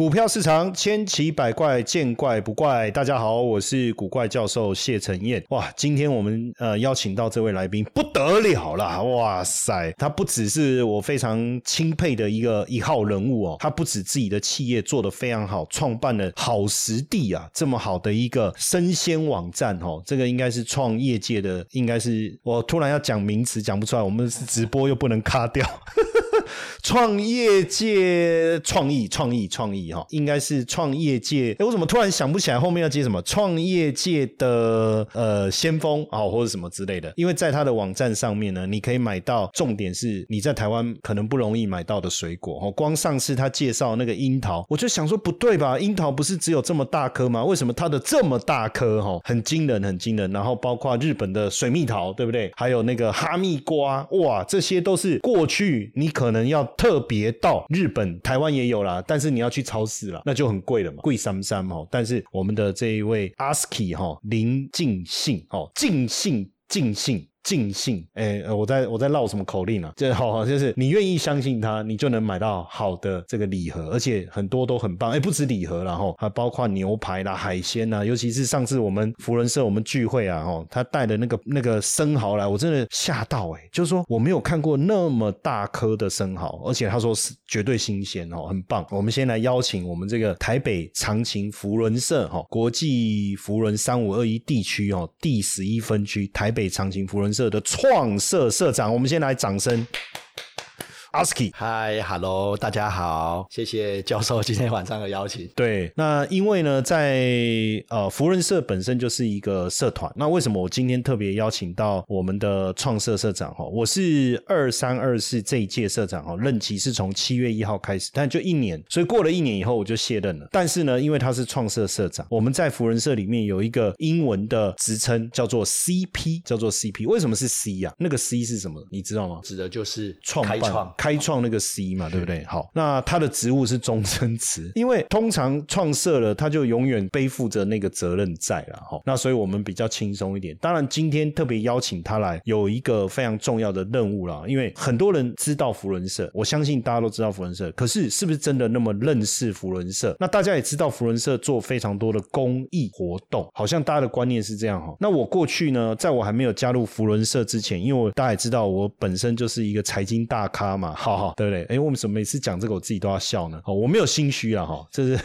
股票市场千奇百怪，见怪不怪。大家好，我是古怪教授谢承彦。哇，今天我们呃邀请到这位来宾不得了啦！哇塞，他不只是我非常钦佩的一个一号人物哦，他不止自己的企业做得非常好，创办了好时地啊这么好的一个生鲜网站哦，这个应该是创业界的，应该是我突然要讲名词讲不出来，我们是直播又不能卡掉。创业界创意创意创意哈，应该是创业界。哎，我怎么突然想不起来后面要接什么？创业界的呃先锋啊，或者什么之类的。因为在他的网站上面呢，你可以买到，重点是你在台湾可能不容易买到的水果哦。光上次他介绍那个樱桃，我就想说不对吧？樱桃不是只有这么大颗吗？为什么它的这么大颗哈？很惊人，很惊人。然后包括日本的水蜜桃，对不对？还有那个哈密瓜，哇，这些都是过去你可可能要。特别到日本、台湾也有啦，但是你要去超市啦，那就很贵了嘛，贵三三哦。但是我们的这一位 ASKI 哈林尽兴哦，尽兴尽兴。尽兴，哎，我在我在唠什么口令啊？这好好，就是你愿意相信他，你就能买到好的这个礼盒，而且很多都很棒。哎，不止礼盒了哈，还包括牛排啦、海鲜呐。尤其是上次我们福人社我们聚会啊，哈，他带的那个那个生蚝来，我真的吓到哎！就是说我没有看过那么大颗的生蚝，而且他说是绝对新鲜哦，很棒。我们先来邀请我们这个台北长情福伦社哈国际福伦三五二一地区哦第十一分区台北长情福社的创社社长，我们先来掌声。阿斯基，嗨，Hello，大家好，谢谢教授今天晚上的邀请。对，那因为呢，在呃福人社本身就是一个社团，那为什么我今天特别邀请到我们的创社社长哈？我是二三二四这一届社长哈，任期是从七月一号开始，但就一年，所以过了一年以后我就卸任了。但是呢，因为他是创社社长，我们在福人社里面有一个英文的职称叫做 CP，叫做 CP，为什么是 C 呀？那个 C 是什么？你知道吗？指的就是创办。开创那个 C 嘛，对不对？好，那他的职务是终身职，因为通常创设了，他就永远背负着那个责任在了。哈，那所以我们比较轻松一点。当然，今天特别邀请他来，有一个非常重要的任务啦。因为很多人知道福伦社，我相信大家都知道福伦社，可是是不是真的那么认识福伦社？那大家也知道福伦社做非常多的公益活动，好像大家的观念是这样哈。那我过去呢，在我还没有加入福伦社之前，因为我大家也知道，我本身就是一个财经大咖嘛。好好，对不对？哎，为什么每次讲这个我自己都要笑呢？哦，我没有心虚啊，哈，这是。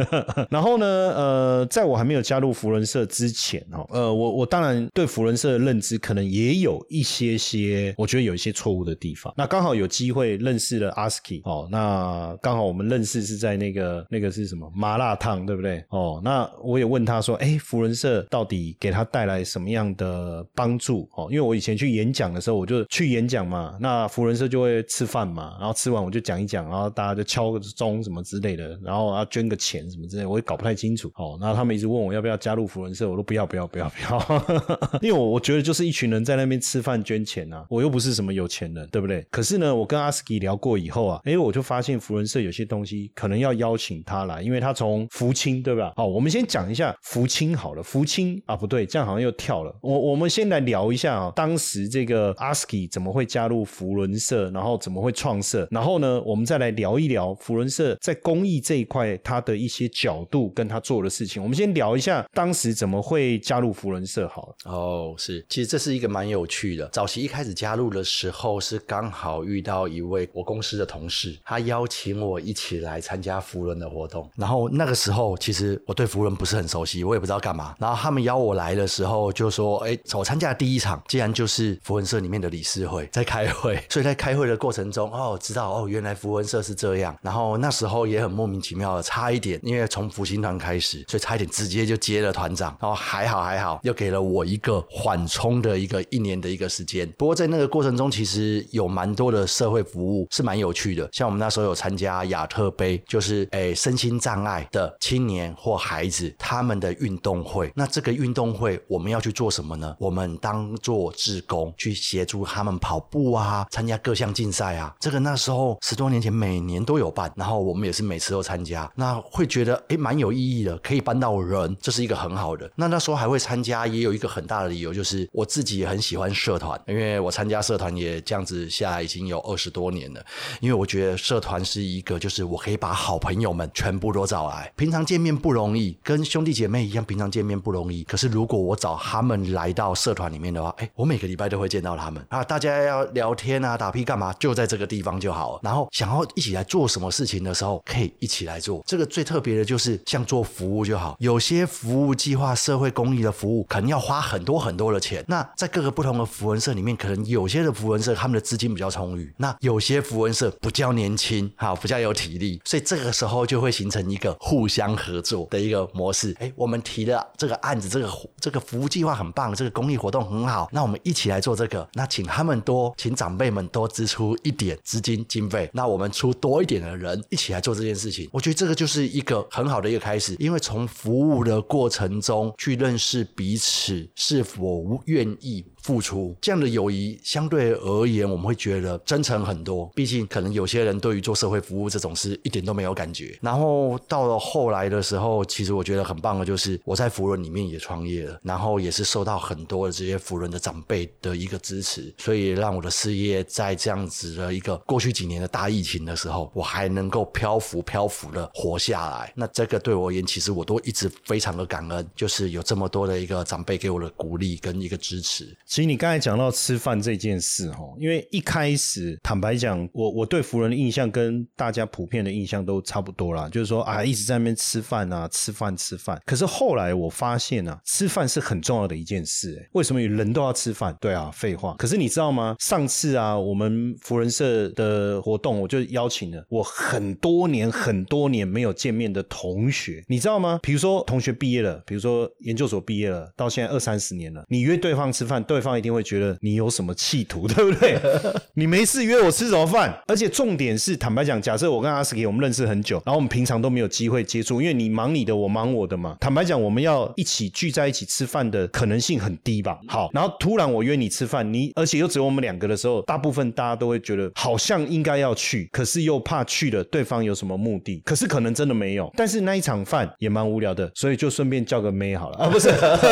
然后呢，呃，在我还没有加入福伦社之前，哈，呃，我我当然对福伦社的认知可能也有一些些，我觉得有一些错误的地方。那刚好有机会认识了阿斯基，哦，那刚好我们认识是在那个那个是什么麻辣烫，对不对？哦，那我也问他说，哎，福伦社到底给他带来什么样的帮助？哦，因为我以前去演讲的时候，我就去演讲嘛，那福伦社就会吃。饭嘛，然后吃完我就讲一讲，然后大家就敲个钟什么之类的，然后要捐个钱什么之类，我也搞不太清楚。哦，然后他们一直问我要不要加入福伦社，我都不要不要不要不要，因为我我觉得就是一群人在那边吃饭捐钱啊，我又不是什么有钱人，对不对？可是呢，我跟阿斯基聊过以后啊，哎，我就发现福伦社有些东西可能要邀请他来，因为他从福清对吧？好，我们先讲一下福清好了，福清啊不对，这样好像又跳了。我我们先来聊一下啊，当时这个阿斯基怎么会加入福伦社，然后怎么。会创设，然后呢，我们再来聊一聊福伦社在公益这一块它的一些角度跟他做的事情。我们先聊一下当时怎么会加入福伦社好。哦，是，其实这是一个蛮有趣的。早期一开始加入的时候，是刚好遇到一位我公司的同事，他邀请我一起来参加福伦的活动。然后那个时候，其实我对福伦不是很熟悉，我也不知道干嘛。然后他们邀我来的时候，就说：“哎，我参加第一场，既然就是福伦社里面的理事会在开会，所以在开会的过程。”中哦，知道哦，原来符文社是这样。然后那时候也很莫名其妙的，差一点，因为从福星团开始，所以差一点直接就接了团长。然后还好还好，又给了我一个缓冲的一个一年的一个时间。不过在那个过程中，其实有蛮多的社会服务是蛮有趣的。像我们那时候有参加亚特杯，就是诶身心障碍的青年或孩子他们的运动会。那这个运动会我们要去做什么呢？我们当做志工去协助他们跑步啊，参加各项竞赛。啊，这个那时候十多年前每年都有办，然后我们也是每次都参加，那会觉得诶蛮有意义的，可以搬到人，这是一个很好的。那那时候还会参加，也有一个很大的理由就是我自己也很喜欢社团，因为我参加社团也这样子下来已经有二十多年了，因为我觉得社团是一个就是我可以把好朋友们全部都找来，平常见面不容易，跟兄弟姐妹一样，平常见面不容易。可是如果我找他们来到社团里面的话，哎，我每个礼拜都会见到他们啊，大家要聊天啊，打屁干嘛，就在这个地方就好了。然后想要一起来做什么事情的时候，可以一起来做。这个最特别的就是像做服务就好，有些服务计划、社会公益的服务，可能要花很多很多的钱。那在各个不同的符文社里面，可能有些的符文社他们的资金比较充裕，那有些符文社比较年轻，好，比较有体力，所以这个时候就会形成一个互相合作的一个模式。哎，我们提的这个案子，这个这个服务计划很棒，这个公益活动很好，那我们一起来做这个。那请他们多，请长辈们多支出一点资金经费，那我们出多一点的人一起来做这件事情。我觉得这个就是一个很好的一个开始，因为从服务的过程中去认识彼此是否愿意。付出这样的友谊，相对而言，我们会觉得真诚很多。毕竟，可能有些人对于做社会服务这种事一点都没有感觉。然后到了后来的时候，其实我觉得很棒的，就是我在福伦里面也创业了，然后也是受到很多的这些福伦的长辈的一个支持，所以让我的事业在这样子的一个过去几年的大疫情的时候，我还能够漂浮漂浮的活下来。那这个对我而言，其实我都一直非常的感恩，就是有这么多的一个长辈给我的鼓励跟一个支持。其实你刚才讲到吃饭这件事哈，因为一开始坦白讲，我我对福人的印象跟大家普遍的印象都差不多啦，就是说啊一直在那边吃饭啊，吃饭吃饭。可是后来我发现啊，吃饭是很重要的一件事。为什么人都要吃饭？对啊，废话。可是你知道吗？上次啊，我们福人社的活动，我就邀请了我很多年很多年没有见面的同学，你知道吗？比如说同学毕业了，比如说研究所毕业了，到现在二三十年了，你约对方吃饭，对。对方一定会觉得你有什么企图，对不对？你没事约我吃什么饭？而且重点是，坦白讲，假设我跟阿斯基我们认识很久，然后我们平常都没有机会接触，因为你忙你的，我忙我的嘛。坦白讲，我们要一起聚在一起吃饭的可能性很低吧？好，然后突然我约你吃饭，你而且又只有我们两个的时候，大部分大家都会觉得好像应该要去，可是又怕去了对方有什么目的，可是可能真的没有。但是那一场饭也蛮无聊的，所以就顺便叫个妹好了啊，不是，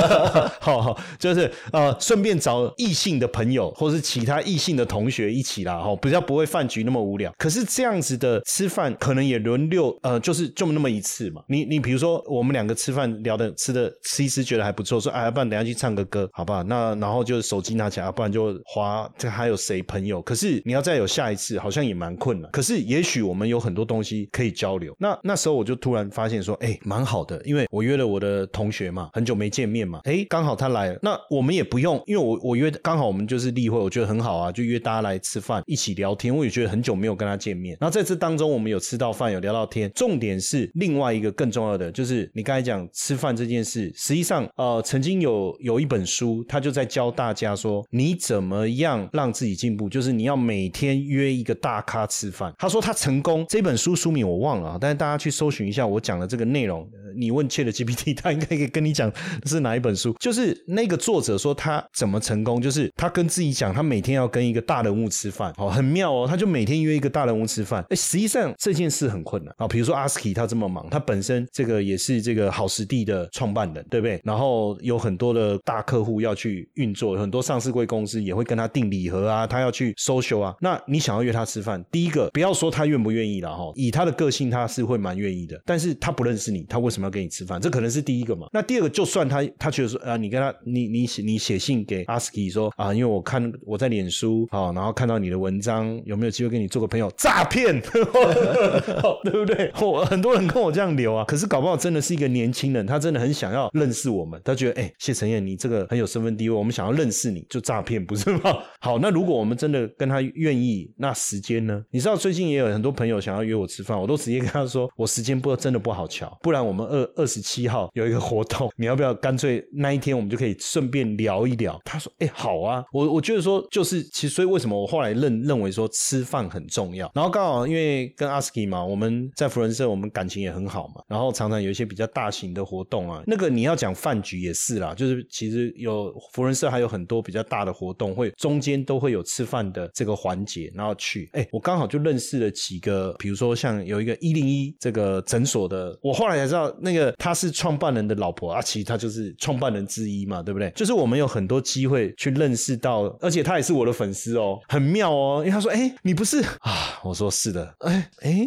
好好就是呃顺便。找异性的朋友，或是其他异性的同学一起啦，哈，比较不会饭局那么无聊。可是这样子的吃饭，可能也轮流，呃，就是就那么一次嘛。你你比如说，我们两个吃饭聊的吃的吃一吃，觉得还不错，说哎，不然等下去唱个歌，好不好？那然后就手机拿起来，不然就划这还有谁朋友？可是你要再有下一次，好像也蛮困难。可是也许我们有很多东西可以交流。那那时候我就突然发现说，哎，蛮好的，因为我约了我的同学嘛，很久没见面嘛，哎，刚好他来了，那我们也不用，因为。我我我约刚好我们就是例会，我觉得很好啊，就约大家来吃饭，一起聊天。我也觉得很久没有跟他见面。然后在这当中，我们有吃到饭，有聊到天。重点是另外一个更重要的，就是你刚才讲吃饭这件事。实际上，呃，曾经有有一本书，他就在教大家说，你怎么样让自己进步，就是你要每天约一个大咖吃饭。他说他成功，这本书书名我忘了啊，但是大家去搜寻一下我讲的这个内容。你问切的 GPT，他应该可以跟你讲是哪一本书。就是那个作者说他怎么。成功就是他跟自己讲，他每天要跟一个大人物吃饭，哦，很妙哦。他就每天约一个大人物吃饭，哎，实际上这件事很困难啊。比如说阿斯奇他这么忙，他本身这个也是这个好时地的创办人，对不对？然后有很多的大客户要去运作，很多上市贵公司也会跟他订礼盒啊，他要去 social 啊。那你想要约他吃饭，第一个不要说他愿不愿意了哈，以他的个性他是会蛮愿意的，但是他不认识你，他为什么要跟你吃饭？这可能是第一个嘛。那第二个，就算他他觉得说啊，你跟他你你写你写信给。阿斯基说啊，因为我看我在脸书啊，然后看到你的文章，有没有机会跟你做个朋友？诈骗，对不对？我很多人跟我这样聊啊，可是搞不好真的是一个年轻人，他真的很想要认识我们，他觉得哎，谢承彦你这个很有身份地位，我们想要认识你就诈骗，不是吗？好，那如果我们真的跟他愿意，那时间呢？你知道最近也有很多朋友想要约我吃饭，我都直接跟他说，我时间不真的不好瞧，不然我们二二十七号有一个活动，你要不要干脆那一天我们就可以顺便聊一聊他。说：“哎、好啊。我”我觉得说，就是其实，所以为什么我后来认认为说吃饭很重要。然后刚好因为跟阿斯基嘛，我们在福仁社，我们感情也很好嘛。然后常常有一些比较大型的活动啊，那个你要讲饭局也是啦，就是其实有福仁社还有很多比较大的活动，会中间都会有吃饭的这个环节，然后去。哎，我刚好就认识了几个，比如说像有一个一零一这个诊所的，我后来才知道那个他是创办人的老婆啊，其实他就是创办人之一嘛，对不对？就是我们有很多机会去认识到，而且他也是我的粉丝哦，很妙哦，因为他说：“哎，你不是啊？”我说：“是的。”哎哎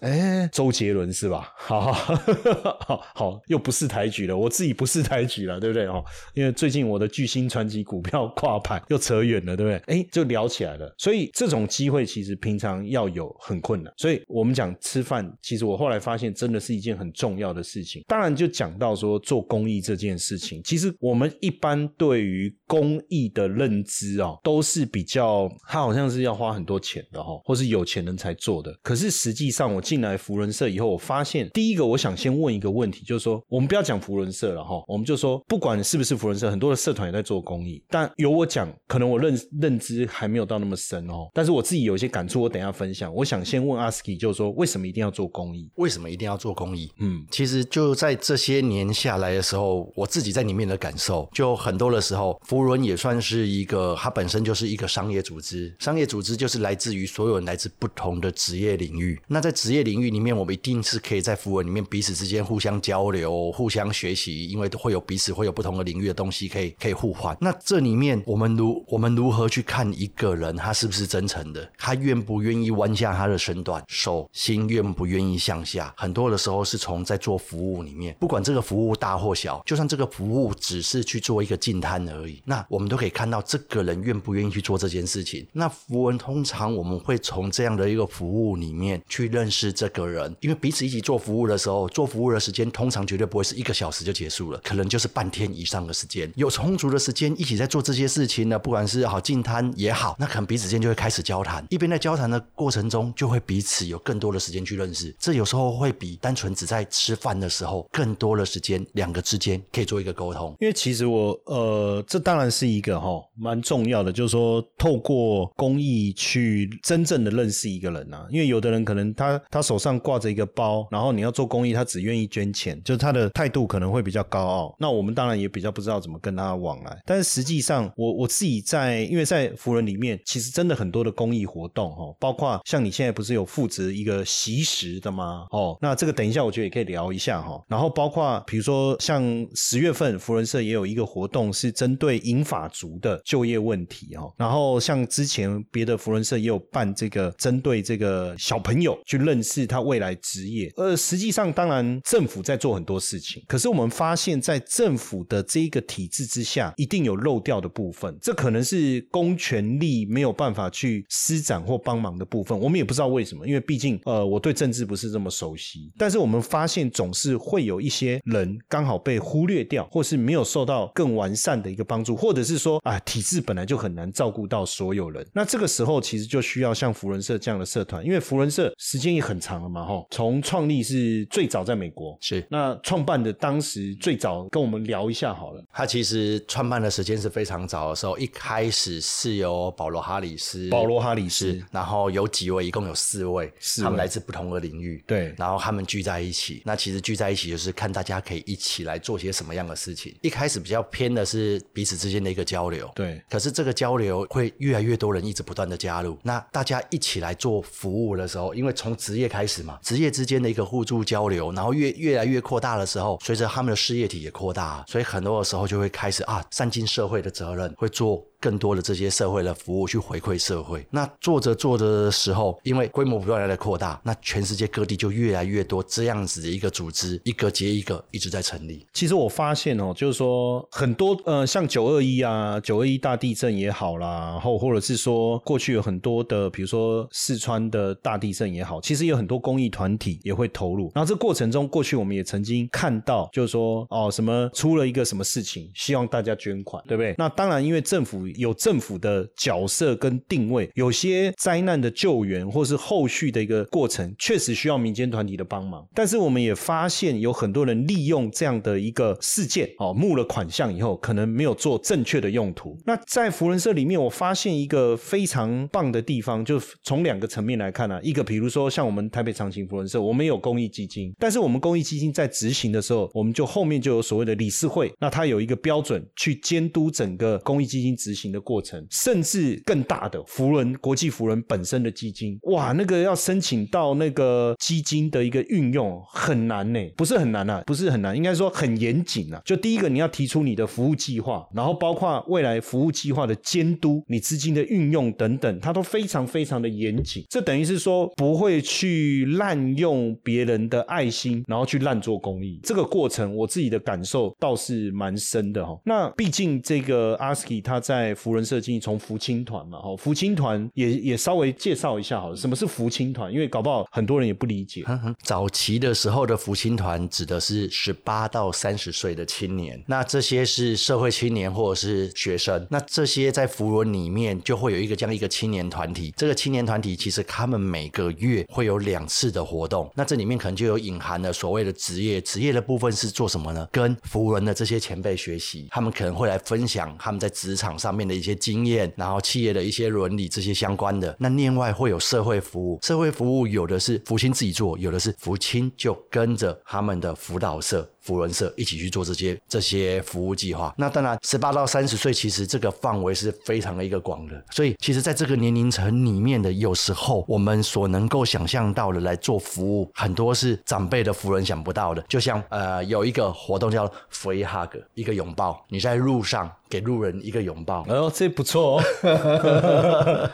哎，周杰伦是吧？好好好，又不是抬举了，我自己不是抬举了，对不对哦？因为最近我的巨星传奇股票挂牌又扯远了，对不对？哎，就聊起来了。所以这种机会其实平常要有很困难。所以我们讲吃饭，其实我后来发现真的是一件很重要的事情。当然就讲到说做公益这件事情，其实我们一般对于公益的认知哦，都是比较它好像是要花很多钱的哈、哦，或是有钱人才做的。可是实际上我进来福伦社以后，我发现第一个我想先问一个问题，就是说我们不要讲福伦社了哈、我们就说不管是不是福伦社，很多的社团也在做公益，但由我讲，可能我认认知还没有到那么深哦。但是我自己有一些感触，我等一下分享。我想先问阿斯基，就是说为什么一定要做公益？为什么一定要做公益？嗯，其实就在这些年下来的时候，我自己在里面的感受，就很多的时候，福伦也算是一个，它本身就是一个商业组织。商业组织就是来自于所有人来自不同的职业领域。那在职业领域里面，我们一定是可以在符文里面彼此之间互相交流、互相学习，因为会有彼此会有不同的领域的东西可以可以互换。那这里面我们如我们如何去看一个人他是不是真诚的？他愿不愿意弯下他的身段、手心，愿不愿意向下？很多的时候是从在做服务里面，不管这个服务大或小，就算这个服务只是去做一个进摊而已，那我们都可以看到这个人愿不愿意去做这件事情。那符文通常我们会从这样的一个服务里面去认识这个人，因为彼此一起做服务的时候，做服务的时间通常绝对不会是一个小时就结束了，可能就是半天以上的时间。有充足的时间一起在做这些事情呢，不管是好进摊也好，那可能彼此间就会开始交谈，一边在交谈的过程中，就会彼此有更多的时间去认识。这有时候会比单纯只在吃饭的时候更多的时间，两个之间可以做一个沟通。因为其实我呃，这当然是一个哈蛮重要的，就是说透过公益去真正的认识一个人啊。因为有的人可能他他手上挂着一个包，然后你要做公益，他只愿意捐钱，就是他的态度可能会比较高傲。那我们当然也比较不知道怎么跟他往来。但是实际上，我我自己在因为在福人里面，其实真的很多的公益活动哈，包括像你现在不是有负责一个习食的吗？哦，那这个等一下我觉得也可以聊一下哈。然后包括比如说像十月份福人社也有一个活动是针对银发族的就业问题哦。然后像之前别的福伦社也有办这个针对这个小朋友去认识他未来职业。呃，实际上当然政府在做很多事情，可是我们发现，在政府的这一个体制之下，一定有漏掉的部分，这可能是公权力没有办法去施展或帮忙的部分。我们也不知道为什么，因为毕竟呃，我对政治不是这么熟悉。但是我们发现，总是会有一些人刚好被忽略掉，或是没有受到更完善的一个帮助，或者是说啊，体制本来就很难照顾到所有人。那这个时候其实就需要像福人社这样的社团，因为福人社时间也很长了嘛，哈，从创立是最早在美国，是那创办的当时最早跟我们聊一下好了。他其实创办的时间是非常早的时候，一开始是由保罗哈里斯，保罗哈里斯，然后有几位，一共有四位，四位他们来自不同的领域，对然后他们聚在一起，那其实聚在一起就是看大家可以一起来做些什么样的事情。一开始比较偏的是彼此之间的一个交流，对可是这个交流会越来越多人一直不断的加入，那大家一起来做服务的时候，因为从职业开始嘛，职业之间的一个互助交流，然后越越来越扩大的时候，随着他们的事业体也扩大，所以很多的时候就会开始啊，善尽社会的责任，会做。更多的这些社会的服务去回馈社会，那做着做着的时候，因为规模不断的扩大，那全世界各地就越来越多这样子的一个组织，一个接一个一直在成立。其实我发现哦，就是说很多呃，像九二一啊，九二一大地震也好啦，然后或者是说过去有很多的，比如说四川的大地震也好，其实有很多公益团体也会投入。然后这过程中，过去我们也曾经看到，就是说哦，什么出了一个什么事情，希望大家捐款，对不对？那当然，因为政府有政府的角色跟定位，有些灾难的救援或是后续的一个过程，确实需要民间团体的帮忙。但是我们也发现有很多人利用这样的一个事件哦，募了款项以后，可能没有做正确的用途。那在福人社里面，我发现一个非常棒的地方，就从两个层面来看呢，一个比如说像我们台北长青福人社，我们有公益基金，但是我们公益基金在执行的时候，我们就后面就有所谓的理事会，那它有一个标准去监督整个公益基金执行行的过程，甚至更大的福人国际福人本身的基金，哇，那个要申请到那个基金的一个运用很难呢，不是很难啊，不是很难，应该说很严谨啊。就第一个你要提出你的服务计划，然后包括未来服务计划的监督，你资金的运用等等，它都非常非常的严谨。这等于是说不会去滥用别人的爱心，然后去滥做公益。这个过程我自己的感受倒是蛮深的哈。那毕竟这个阿斯基他在福人社经从福青团嘛，哈，福青团也也稍微介绍一下好了，什么是福青团？因为搞不好很多人也不理解。早期的时候的福青团指的是十八到三十岁的青年，那这些是社会青年或者是学生，那这些在福伦里面就会有一个这样一个青年团体。这个青年团体其实他们每个月会有两次的活动，那这里面可能就有隐含了所谓的职业，职业的部分是做什么呢？跟福伦的这些前辈学习，他们可能会来分享他们在职场上面的一些经验，然后企业的一些伦理这些相关的。那另外会有社会服务，社会服务有的是福清自己做，有的是福清就跟着他们的辅导社。福伦社一起去做这些这些服务计划。那当然，十八到三十岁其实这个范围是非常的一个广的。所以，其实在这个年龄层里面的，有时候我们所能够想象到的来做服务，很多是长辈的福人想不到的。就像呃，有一个活动叫 Free Hug，一个拥抱，你在路上给路人一个拥抱。哦，这不错哦。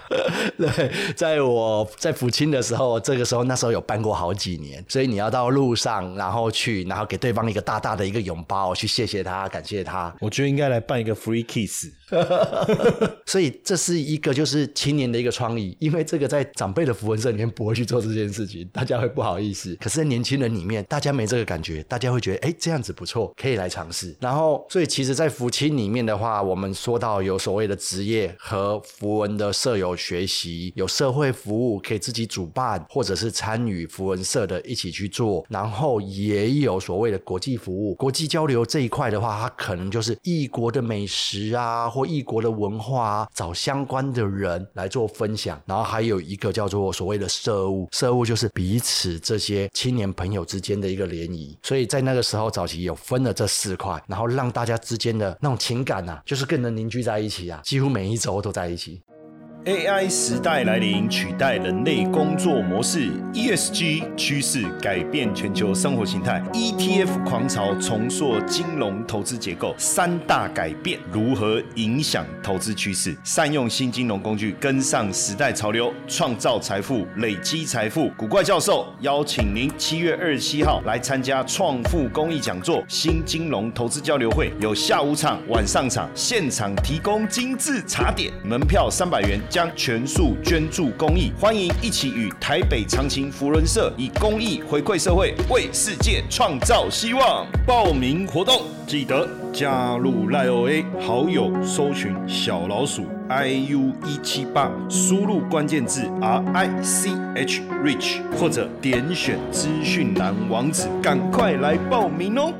对，在我在福清的时候，这个时候那时候有办过好几年，所以你要到路上，然后去，然后给对方一个。大大的一个拥抱，去谢谢他，感谢他。我觉得应该来办一个 free kiss。所以这是一个就是青年的一个创意，因为这个在长辈的符文社里面不会去做这件事情，大家会不好意思。可是，在年轻人里面，大家没这个感觉，大家会觉得哎，这样子不错，可以来尝试。然后，所以其实，在福清里面的话，我们说到有所谓的职业和符文的舍友学习，有社会服务可以自己主办，或者是参与符文社的一起去做。然后也有所谓的国际服务、国际交流这一块的话，它可能就是异国的美食啊。或异国的文化啊，找相关的人来做分享，然后还有一个叫做所谓的社务，社务就是彼此这些青年朋友之间的一个联谊，所以在那个时候早期有分了这四块，然后让大家之间的那种情感呐，就是更能凝聚在一起啊，几乎每一周都在一起。AI 时代来临，取代人类工作模式；ESG 趋势改变全球生活形态；ETF 狂潮重塑金融投资结构。三大改变如何影响投资趋势？善用新金融工具，跟上时代潮流，创造财富，累积财富。古怪教授邀请您七月二十七号来参加创富公益讲座——新金融投资交流会，有下午场、晚上场，现场提供精致茶点，门票三百元。将全数捐助公益，欢迎一起与台北长青福伦社以公益回馈社会，为世界创造希望。报名活动记得加入赖 OA 好友，搜寻小老鼠 iu 一七八，输入关键字 R I C H Rich，或者点选资讯栏网址，赶快来报名哦。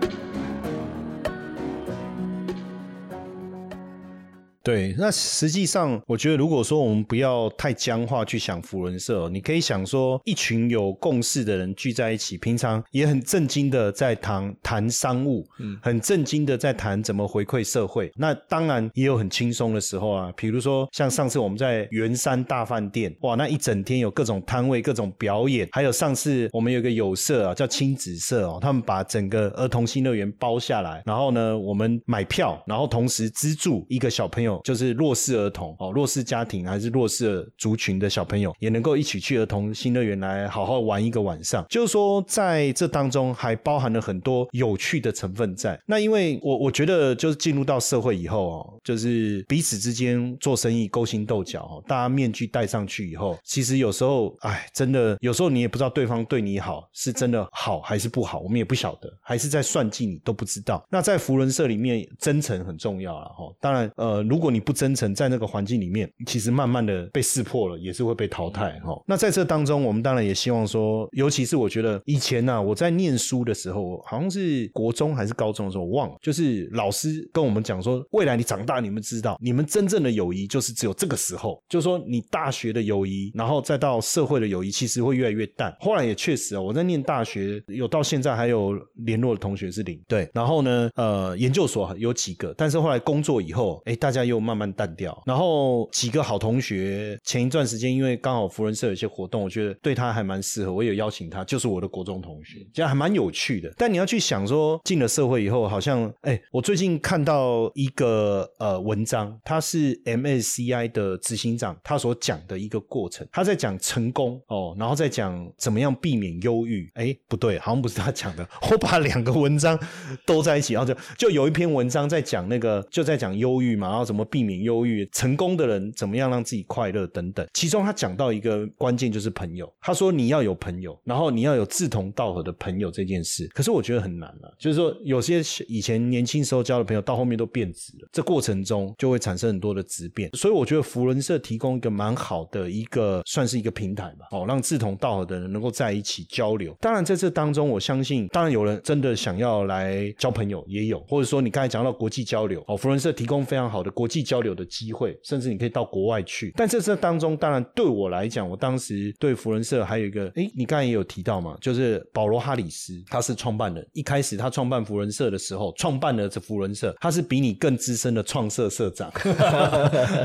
对，那实际上，我觉得如果说我们不要太僵化去想福伦社，你可以想说，一群有共识的人聚在一起，平常也很正经的在谈谈商务，嗯，很正经的在谈怎么回馈社会。那当然也有很轻松的时候啊，比如说像上次我们在圆山大饭店，哇，那一整天有各种摊位、各种表演，还有上次我们有个有色啊，叫亲子社哦，他们把整个儿童新乐园包下来，然后呢，我们买票，然后同时资助一个小朋就是弱势儿童哦，弱势家庭还是弱势族群的小朋友，也能够一起去儿童新乐园来好好玩一个晚上。就是说，在这当中还包含了很多有趣的成分在。那因为我我觉得，就是进入到社会以后哦，就是彼此之间做生意勾心斗角哦，大家面具戴上去以后，其实有时候哎，真的有时候你也不知道对方对你好是真的好还是不好，我们也不晓得，还是在算计你都不知道。那在福伦社里面，真诚很重要了哈。当然，呃，如如果你不真诚，在那个环境里面，其实慢慢的被识破了，也是会被淘汰哈。那在这当中，我们当然也希望说，尤其是我觉得以前呢，我在念书的时候，好像是国中还是高中的时候，我忘了，就是老师跟我们讲说，未来你长大，你们知道，你们真正的友谊就是只有这个时候，就是说你大学的友谊，然后再到社会的友谊，其实会越来越淡。后来也确实啊，我在念大学，有到现在还有联络的同学是零，对。然后呢，呃，研究所有几个，但是后来工作以后，哎，大家又慢慢淡掉。然后几个好同学，前一段时间因为刚好福人社有一些活动，我觉得对他还蛮适合，我有邀请他，就是我的国中同学，这样还蛮有趣的。但你要去想说，进了社会以后，好像，哎，我最近看到一个呃文章，他是 MSCI 的执行长，他所讲的一个过程，他在讲成功哦，然后再讲怎么样避免忧郁。哎，不对，好像不是他讲的，我把两个文章都在一起，然后就就有一篇文章在讲那个，就在讲忧郁嘛，然后怎么怎么避免忧郁，成功的人怎么样让自己快乐等等。其中他讲到一个关键就是朋友，他说你要有朋友，然后你要有志同道合的朋友这件事，可是我觉得很难了，就是说有些以前年轻时候交的朋友，到后面都变质了，这过程中就会产生很多的质变。所以我觉得福伦社提供一个蛮好的一个，算是一个平台吧，哦，让志同道合的人能够在一起交流。当然在这当中，我相信，当然有人真的想要来交朋友，也有，或者说你刚才讲到国际交流，哦，福伦社提供非常好的国际交流的机会，甚至你可以到国外去。但在这当中，当然对我来讲，我当时对福伦社还有一个，哎，你刚才也有提到嘛，就是保罗哈里斯，他是创办人。一开始他创办福伦社的时候，创办了这福伦社，他是比你更资深的创社社长，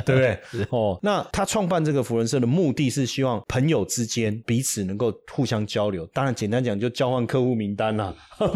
对不对？哦，那他创办这个福伦社的目的是希望朋友之间彼此能够互相交流，当然简单讲就交换客户名单啦，好，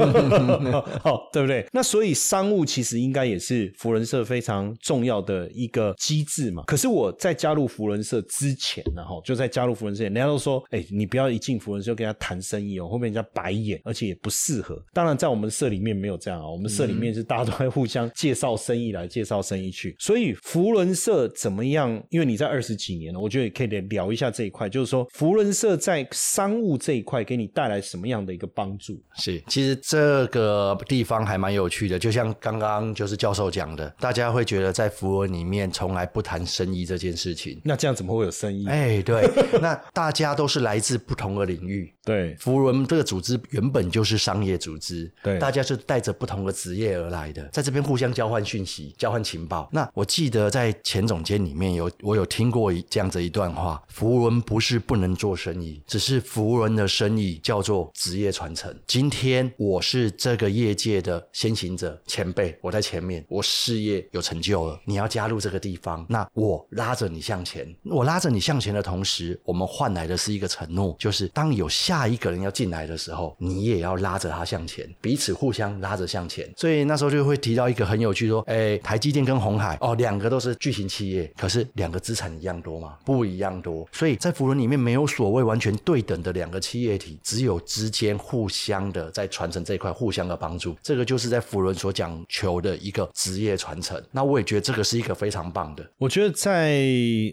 对不对？那所以商务其实应该也是福伦社非常重要的一个机制嘛。可是我在加入福伦社之前呢，哈，就在加入福伦社，人家都说，哎，你不要一进福伦社就跟他谈生意哦，会被人家白眼，而且也不适合。当然，在我们社里面没有这样啊，我们社里面是大家都会互相介绍生意来，介绍生意去。所以福伦社怎么样？因为你在二十几年了，我觉得也可以聊一下这一块，就是说福伦社在商务这一块给你带来什么样的一个帮助？是，其实这个地方还蛮有趣的，就像刚刚就是教授讲的，大家会觉得在福伦里面从来不谈生意这件事情，那这样怎么会有生意？哎，对，那大家都是来自不同的领域。对，福伦这个组织原本就是商业组织，对，大家是带着不同的职业而来的，在这边互相交换讯息、交换情报。那我记得在前总监里面有我有听过这样子一段话：福伦不是不能做生意，只是福伦的生意叫做职业传承。今天我是这个业界的先行者前辈，我在前面，我事业有成就了，你要加入这个地方，那我拉着你向前。我拉着你向前的同时，我们换来的是一个承诺，就是当有下。下一个人要进来的时候，你也要拉着他向前，彼此互相拉着向前。所以那时候就会提到一个很有趣，说，哎，台积电跟红海哦，两个都是巨型企业，可是两个资产一样多吗？不一样多。所以在福伦里面没有所谓完全对等的两个企业体，只有之间互相的在传承这一块互相的帮助。这个就是在福伦所讲求的一个职业传承。那我也觉得这个是一个非常棒的。我觉得在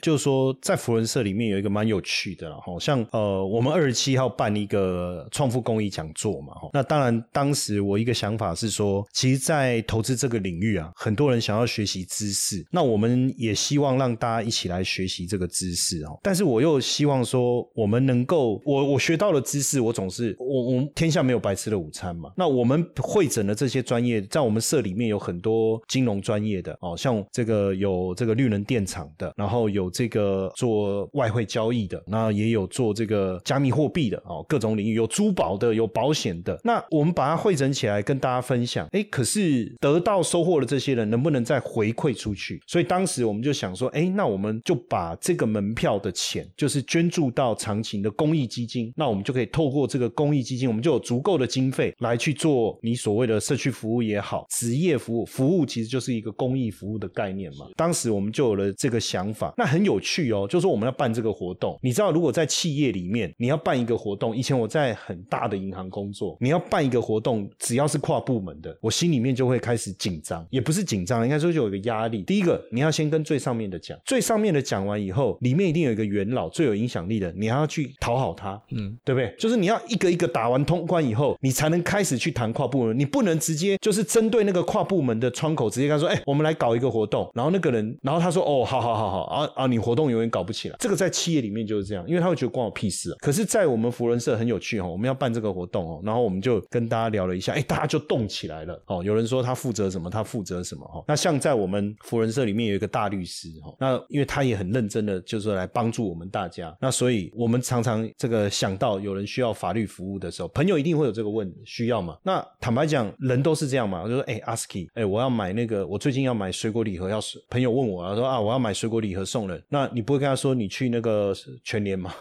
就是说在福伦社里面有一个蛮有趣的，好像呃，我们二十七号办。一个创富公益讲座嘛，那当然，当时我一个想法是说，其实，在投资这个领域啊，很多人想要学习知识，那我们也希望让大家一起来学习这个知识哦。但是我又希望说，我们能够，我我学到了知识，我总是我我天下没有白吃的午餐嘛。那我们会诊的这些专业，在我们社里面有很多金融专业的哦，像这个有这个绿能电厂的，然后有这个做外汇交易的，那也有做这个加密货币的哦。各种领域有珠宝的，有保险的。那我们把它汇整起来跟大家分享。哎，可是得到收获的这些人能不能再回馈出去？所以当时我们就想说，哎，那我们就把这个门票的钱，就是捐助到长情的公益基金。那我们就可以透过这个公益基金，我们就有足够的经费来去做你所谓的社区服务也好，职业服务。服务其实就是一个公益服务的概念嘛。当时我们就有了这个想法。那很有趣哦，就是说我们要办这个活动。你知道，如果在企业里面你要办一个活动。动，以前我在很大的银行工作，你要办一个活动，只要是跨部门的，我心里面就会开始紧张，也不是紧张，应该说就有一个压力。第一个，你要先跟最上面的讲，最上面的讲完以后，里面一定有一个元老，最有影响力的，你还要去讨好他，嗯，对不对？就是你要一个一个打完通关以后，你才能开始去谈跨部门，你不能直接就是针对那个跨部门的窗口直接跟他说，哎，我们来搞一个活动，然后那个人，然后他说，哦，好好好好，啊啊，你活动永远搞不起来。这个在企业里面就是这样，因为他会觉得关我屁事啊。可是，在我们福伦社很有趣哦，我们要办这个活动哦，然后我们就跟大家聊了一下，哎，大家就动起来了哦。有人说他负责什么，他负责什么哈。那像在我们福伦社里面有一个大律师哈，那因为他也很认真的，就是来帮助我们大家。那所以我们常常这个想到有人需要法律服务的时候，朋友一定会有这个问需要嘛。那坦白讲，人都是这样嘛。我就说，哎，阿斯基，哎，我要买那个，我最近要买水果礼盒，要朋友问我，他说啊，我要买水果礼盒送人。那你不会跟他说你去那个全年吗？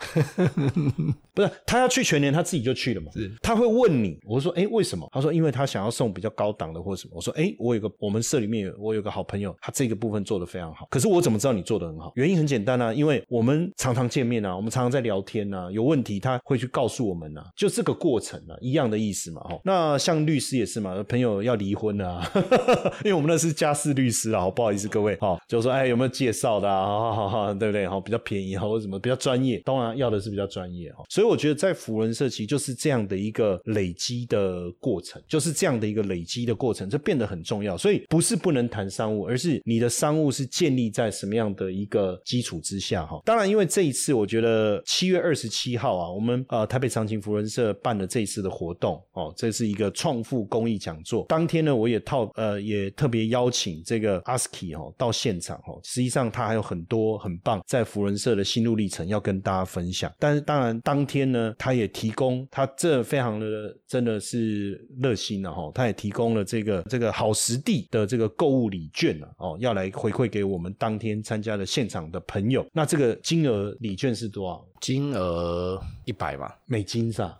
不是，他要去全年，他自己就去了嘛。是，他会问你，我说，哎，为什么？他说，因为他想要送比较高档的或者什么。我说，哎，我有个我们社里面有我有个好朋友，他这个部分做的非常好。可是我怎么知道你做的很好？原因很简单啊，因为我们常常见面啊，我们常常在聊天啊，有问题他会去告诉我们啊，就这个过程啊，一样的意思嘛。哈，那像律师也是嘛，朋友要离婚啊，因为我们那是家事律师啊，不好意思各位，哈，就说，哎，有没有介绍的啊？好好好，对不对？好，比较便宜哈，或者什么比较专业，当然要的是比较专业哈。所以所以我觉得在福伦社其实就是这样的一个累积的过程，就是这样的一个累积的过程，这变得很重要。所以不是不能谈商务，而是你的商务是建立在什么样的一个基础之下哈。当然，因为这一次我觉得七月二十七号啊，我们呃台北长青福伦社办了这一次的活动哦，这是一个创富公益讲座。当天呢，我也套呃也特别邀请这个阿斯基哦到现场哦。实际上他还有很多很棒在福伦社的心路历程要跟大家分享。但是当然当天呢，他也提供他这非常的真的是热心了哈，他也提供了这个这个好实地的这个购物礼券啊哦，要来回馈给我们当天参加的现场的朋友。那这个金额礼券是多少？金额一百吧，美金是吧？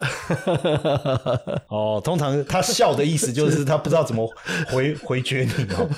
哦，通常他笑的意思就是他不知道怎么回回绝你哦。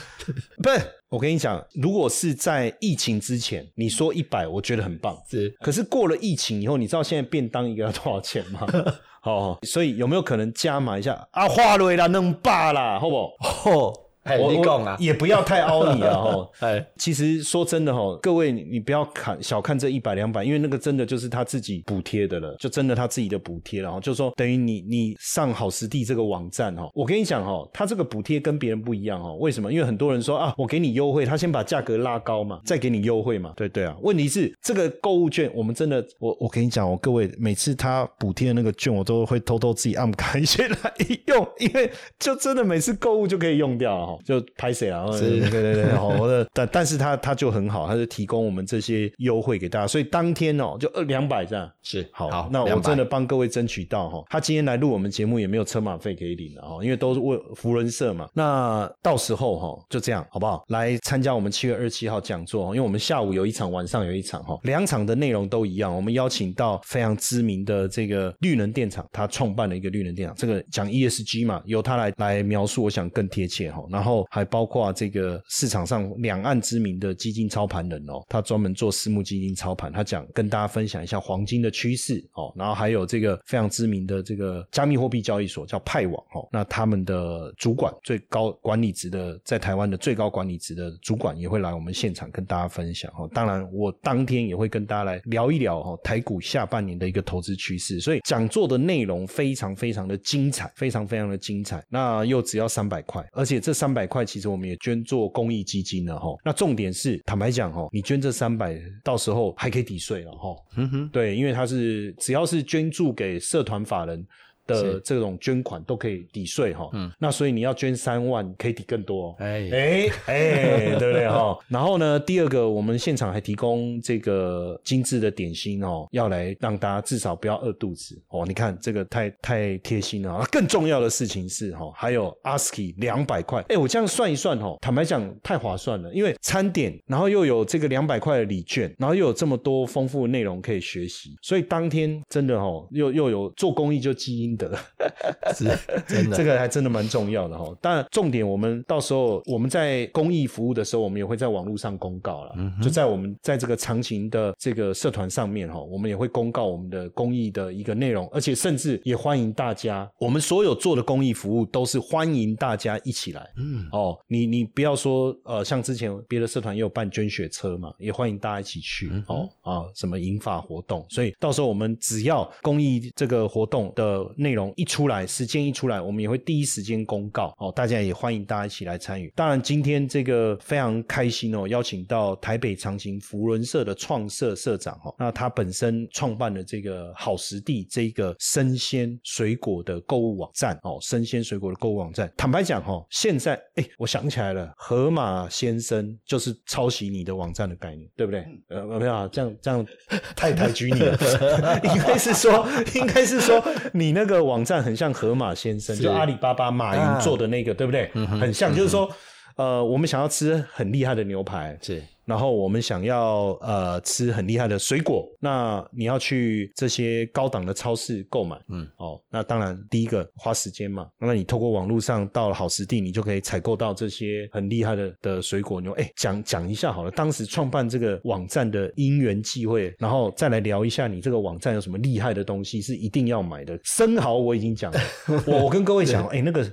不是，我跟你讲，如果是在疫情之前，你说一百，我觉得很棒。是，可是过了疫情以后，你知道现在便当一个要多少钱吗？哦，所以有没有可能加码一下啊？花蕊啦，能罢啦，好不好？我我也不要太凹你啊哈！哎，其实说真的哈，各位你不要看小看这一百两百，因为那个真的就是他自己补贴的了，就真的他自己的补贴了哈。就是说等于你你上好实地这个网站哈，我跟你讲哈，他这个补贴跟别人不一样哈。为什么？因为很多人说啊，我给你优惠，他先把价格拉高嘛，再给你优惠嘛。对对啊，问题是这个购物券，我们真的，我我跟你讲哦，各位每次他补贴的那个券，我都会偷偷自己按开先来用，因为就真的每次购物就可以用掉了哈，就拍谁啊？对对对对，好，我的但但是他他就很好，他就提供我们这些优惠给大家，所以当天哦就二两百这样是好，那我真的帮各位争取到哈，他今天来录我们节目也没有车马费可以领了哈，因为都是为福人社嘛，那到时候哈就这样好不好？来参加我们七月二十七号讲座，因为我们下午有一场，晚上有一场哈，两场的内容都一样，我们邀请到非常知名的这个绿能电厂，他创办了一个绿能电厂，这个讲 ESG 嘛，由他来来描述，我想更贴切哈，然后然后还。包括这个市场上两岸知名的基金操盘人哦，他专门做私募基金操盘，他讲跟大家分享一下黄金的趋势哦，然后还有这个非常知名的这个加密货币交易所叫派网哦，那他们的主管最高管理职的在台湾的最高管理职的主管也会来我们现场跟大家分享哦，当然我当天也会跟大家来聊一聊哦台股下半年的一个投资趋势，所以讲座的内容非常非常的精彩，非常非常的精彩，那又只要三百块，而且这三百块。其实我们也捐做公益基金了哈，那重点是坦白讲哈，你捐这三百，到时候还可以抵税了哈。嗯哼，对，因为它是只要是捐助给社团法人。的这种捐款都可以抵税哈，嗯，那所以你要捐三万可以抵更多，哎哎哎，对不对哈？然后呢，第二个我们现场还提供这个精致的点心哦，要来让大家至少不要饿肚子哦。你看这个太太贴心了。更重要的事情是哈，还有 ASKI 两百块，哎，我这样算一算哦，坦白讲太划算了，因为餐点，然后又有这个两百块的礼券，然后又有这么多丰富的内容可以学习，所以当天真的哦，又又有做公益就基因。心得，是真的。这个还真的蛮重要的哈。当然，重点我们到时候我们在公益服务的时候，我们也会在网络上公告了，就在我们在这个长情的这个社团上面哈，我们也会公告我们的公益的一个内容，而且甚至也欢迎大家，我们所有做的公益服务都是欢迎大家一起来。嗯，哦，你你不要说呃，像之前别的社团也有办捐血车嘛，也欢迎大家一起去。哦啊，什么银发活动，所以到时候我们只要公益这个活动的内容一出来，时间一出来，我们也会第一时间公告哦，大家也欢迎大家一起来参与。当然，今天这个非常开心哦，邀请到台北长情福伦社的创社社长哦，那他本身创办了这个好食地这个生鲜水果的购物网站哦，生鲜水果的购物网站。坦白讲哈，现在哎，我想起来了，河马先生就是抄袭你的网站的概念，对不对？呃，没有啊，这样这样太抬举你了，应该是说，应该是说你那个网站很像河马先生，就阿里巴巴马云做的那个，对不对？很像，就是说，呃，我们想要吃很厉害的牛排，是。然后我们想要呃吃很厉害的水果，那你要去这些高档的超市购买，嗯，哦，那当然第一个花时间嘛，那你透过网络上到了好实地，你就可以采购到这些很厉害的的水果。你说，哎，讲讲一下好了，当时创办这个网站的因缘际会，然后再来聊一下你这个网站有什么厉害的东西是一定要买的。生蚝我已经讲了，我我跟各位讲，哎，那个。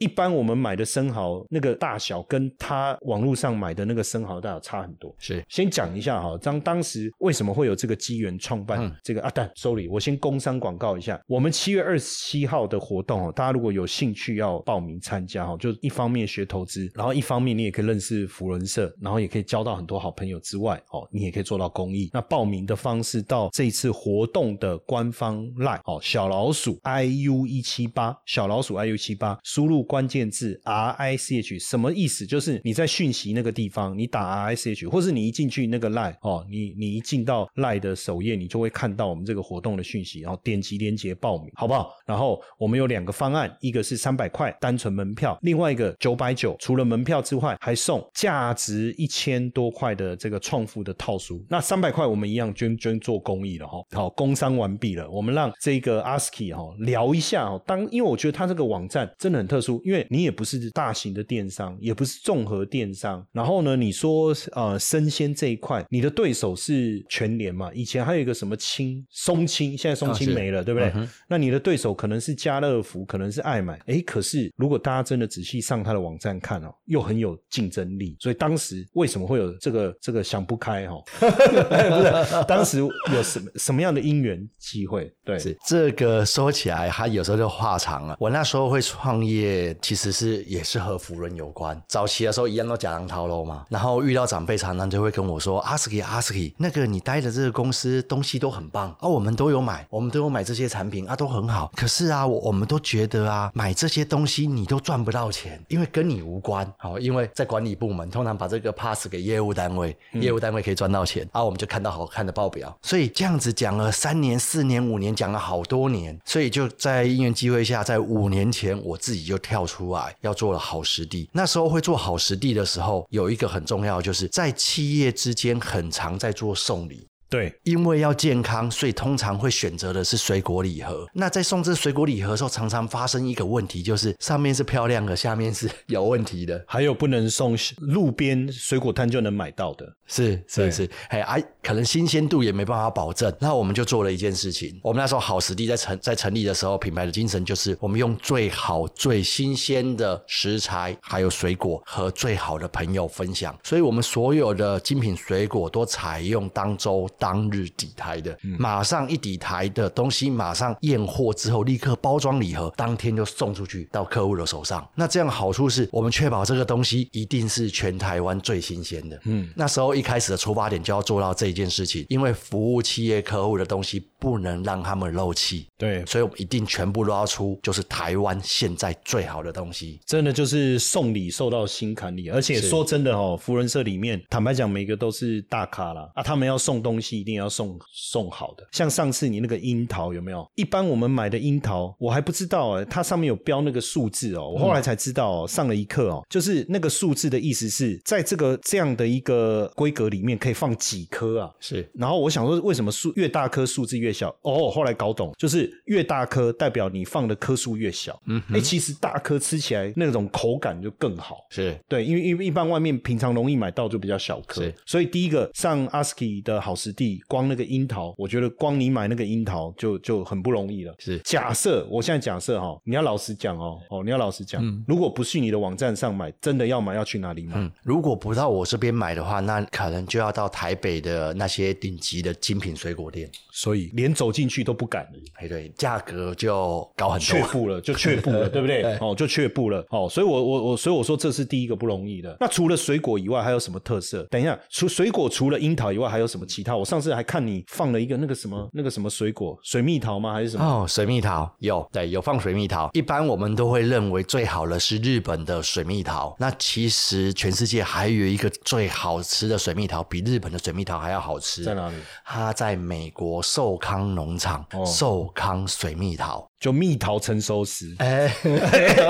一般我们买的生蚝那个大小，跟他网络上买的那个生蚝大小差很多。是，先讲一下哈，当当时为什么会有这个机缘创办这个啊？但 sorry，我先工商广告一下，我们七月二十七号的活动哦，大家如果有兴趣要报名参加哈，就一方面学投资，然后一方面你也可以认识福伦社，然后也可以交到很多好朋友之外哦，你也可以做到公益。那报名的方式到这一次活动的官方 line 哦，小老鼠 i u 一七八，小老鼠 i u 七八，输入。关键字 R I C H 什么意思？就是你在讯息那个地方，你打 R I C H，或是你一进去那个 Line 哦，你你一进到 Line 的首页，你就会看到我们这个活动的讯息，然后点击链接报名，好不好？然后我们有两个方案，一个是三百块单纯门票，另外一个九百九，除了门票之外，还送价值一千多块的这个创富的套书。那三百块我们一样捐捐做公益了哈。好，工商完毕了，我们让这个 ASKI 哈聊一下哦。当因为我觉得他这个网站真的很特殊。因为你也不是大型的电商，也不是综合电商，然后呢，你说呃生鲜这一块，你的对手是全联嘛？以前还有一个什么青松青，现在松青没了，对不对？那你的对手可能是家乐福，可能是爱买。哎，可是如果大家真的仔细上他的网站看哦，又很有竞争力。所以当时为什么会有这个这个想不开哈？不是，当时有什么什么样的因缘机会？对，这个说起来，他有时候就话长了。我那时候会创业。其实是也是和福人有关。早期的时候一样都假狼套路嘛，然后遇到长辈常常就会跟我说：“阿斯基阿斯基，那个你待的这个公司东西都很棒啊，我们都有买，我们都有买这些产品啊，都很好。可是啊，我我们都觉得啊，买这些东西你都赚不到钱，因为跟你无关。好，因为在管理部门通常把这个 pass 给业务单位，业务单位可以赚到钱啊，我们就看到好看的报表。所以这样子讲了三年、四年、五年，讲了好多年。所以就在因缘机会下，在五年前我自己就跳。跳出来要做了好实地，那时候会做好实地的时候，有一个很重要，就是在企业之间很常在做送礼。对，因为要健康，所以通常会选择的是水果礼盒。那在送这水果礼盒的时候，常常发生一个问题，就是上面是漂亮的，下面是有问题的。还有不能送路边水果摊就能买到的，是是是，哎哎，可能新鲜度也没办法保证。那我们就做了一件事情，我们那时候好实地在成在成立的时候，品牌的精神就是我们用最好最新鲜的食材，还有水果和最好的朋友分享。所以我们所有的精品水果都采用当周。当日底台的，马上一底台的东西，马上验货之后，立刻包装礼盒，当天就送出去到客户的手上。那这样好处是我们确保这个东西一定是全台湾最新鲜的。嗯，那时候一开始的出发点就要做到这一件事情，因为服务企业客户的东西不能让他们漏气。对，所以我们一定全部都要出，就是台湾现在最好的东西。真的就是送礼送到心坎里，而且说真的哦，福人社里面坦白讲，每个都是大咖啦啊，他们要送东西。一定要送送好的，像上次你那个樱桃有没有？一般我们买的樱桃，我还不知道哎，它上面有标那个数字哦，我后来才知道哦，上了一课哦，就是那个数字的意思是在这个这样的一个规规格里面可以放几颗啊？是然后我想说，为什么数越大颗数字越小？哦，后来搞懂，就是越大颗代表你放的颗数越小。嗯，哎，其实大颗吃起来那种口感就更好。是，对，因为因为一般外面平常容易买到就比较小颗是，所以第一个上 ASKI 的好食地，光那个樱桃，我觉得光你买那个樱桃就就很不容易了。是假设我现在假设哈，你要老实讲哦，哦，你要老实讲，如果不去你的网站上买，真的要买要去哪里买？嗯，如果不到我这边买的话，那可能就要到台北的那些顶级的精品水果店。所以连走进去都不敢了。哎，对，价格就高很多。却步了，就却步了，对不对？哦，就却步了。哦，所以我我我，所以我说这是第一个不容易的。那除了水果以外，还有什么特色？等一下，除水果除了樱桃以外，还有什么其他？我上次还看你放了一个那个什么那个什么水果，水蜜桃吗？还是什么？哦，水蜜桃有，对，有放水蜜桃。一般我们都会认为最好的是日本的水蜜桃。那其实全世界还有一个最好吃的水蜜桃，比日本的水蜜桃还要好吃。在哪里？它在美国寿康农场，哦寿康水蜜桃。就蜜桃成熟时。哎，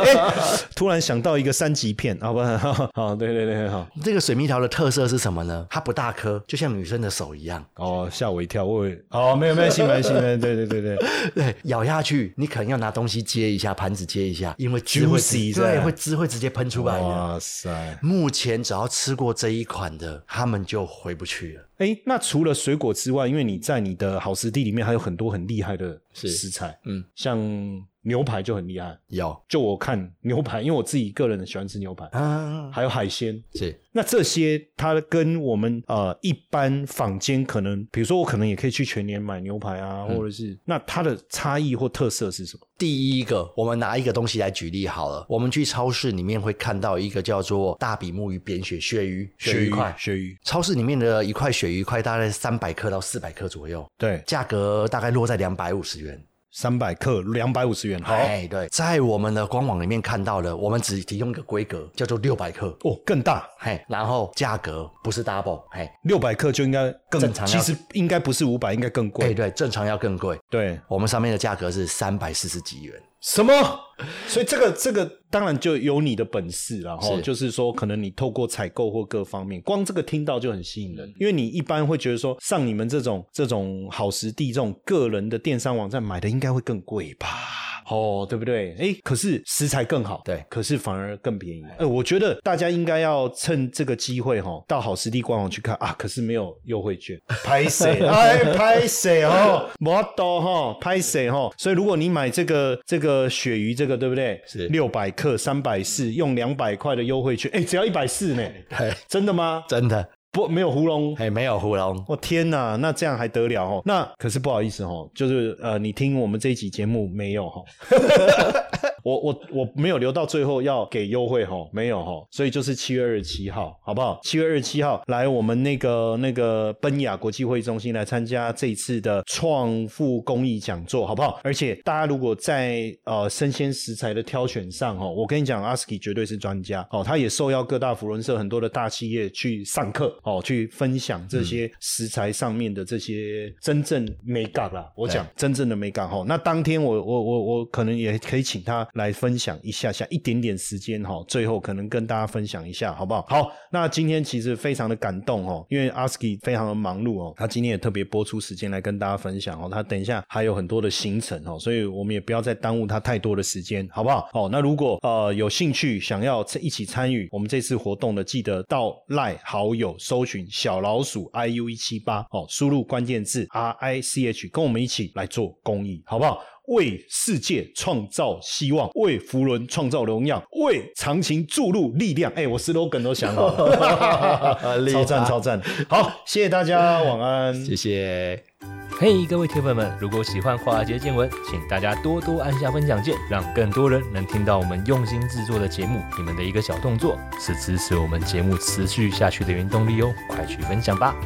突然想到一个三级片，好不好？好，对对对，好。这个水蜜桃的特色是什么呢？它不大颗，就像女生的手一样。哦，吓我一跳，我哦，没有没关系，没关系，没关系对对对对。对，咬下去，你可能要拿东西接一下，盘子接一下，因为汁会 Juicy，是对，会汁会直接喷出来。哇塞！目前只要吃过这一款的，他们就回不去了。哎，那除了水果之外，因为你在你的好食地里面还有很多很厉害的是食材，嗯，像牛排就很厉害。有就我看牛排，因为我自己个人喜欢吃牛排，啊，还有海鲜。是那这些它跟我们呃一般坊间可能，比如说我可能也可以去全年买牛排啊，或者是那它的差异或特色是什么？第一个，我们拿一个东西来举例好了。我们去超市里面会看到一个叫做大比目鱼扁鳕鳕鱼，鳕鱼块。鳕鱼，超市里面的一块鳕鱼块大概三百克到四百克左右，对，价格大概落在两百五十元。三百克两百五十元，好哎，对，在我们的官网里面看到的，我们只提供一个规格，叫做六百克。哦，更大，嘿，然后价格不是 double，嘿，六百克就应该更正常其实应该不是五百，应该更对贵。对，正常要更贵。对，我们上面的价格是三百四十几元。什么？所以这个这个当然就有你的本事了哈，就是说可能你透过采购或各方面，光这个听到就很吸引人，因为你一般会觉得说上你们这种这种好实地这种个人的电商网站买的应该会更贵吧？哦，对不对？哎，可是食材更好，对可是反而更便宜。呃，我觉得大家应该要趁这个机会哈，到好实地官网去看啊。可是没有优惠券，拍谁？哎，拍谁哦？我懂哈，拍谁哈？所以如果你买这个这个鳕鱼这个对不对？是六百克三百四，用两百块的优惠券，哎，只要一百四呢？对，真的吗？真的，不，没有糊弄。哎，没有糊弄。我、天哪，那这样还得了哦？那可是不好意思哦，就是呃，你听我们这一集节目没有哈？我我我没有留到最后要给优惠哈，没有哈，所以就是七月二十七号，好不好？七月二十七号来我们那个那个奔雅国际会议中心来参加这一次的创富公益讲座，好不好？而且大家如果在呃生鲜食材的挑选上哦，我跟你讲，ASKI 绝对是专家哦，他也受邀各大福伦社很多的大企业去上课哦，去分享这些食材上面的这些真正美感啦。我讲真正的美感哈，那当天我我我我可能也可以请他来分享一下下一点点时间哈，最后可能跟大家分享一下好不好？好，那今天其实非常的感动哦，因为 ASKI 非常的忙碌哦，他今天也特别播出时间来跟大家分享哦，他等一下还有很多的行程哦，所以我们也不要再耽误他太多的时间，好不好？哦，那如果呃有兴趣想要一起参与我们这次活动的，记得到赖好友搜寻小老鼠 iu 一七八哦，输入关键字 R I C H，跟我们一起来做公益，好不好？为世界创造希望，为福伦创造荣耀，为长情注入力量。哎，我 slogan 都想好了，超赞超赞。好，谢谢大家，晚安。谢谢。嘿各位铁粉们，如果喜欢华尔街见闻，请大家多多按下分享键，让更多人能听到我们用心制作的节目。你们的一个小动作，是支持我们节目持续下去的原动力哦，快去分享吧！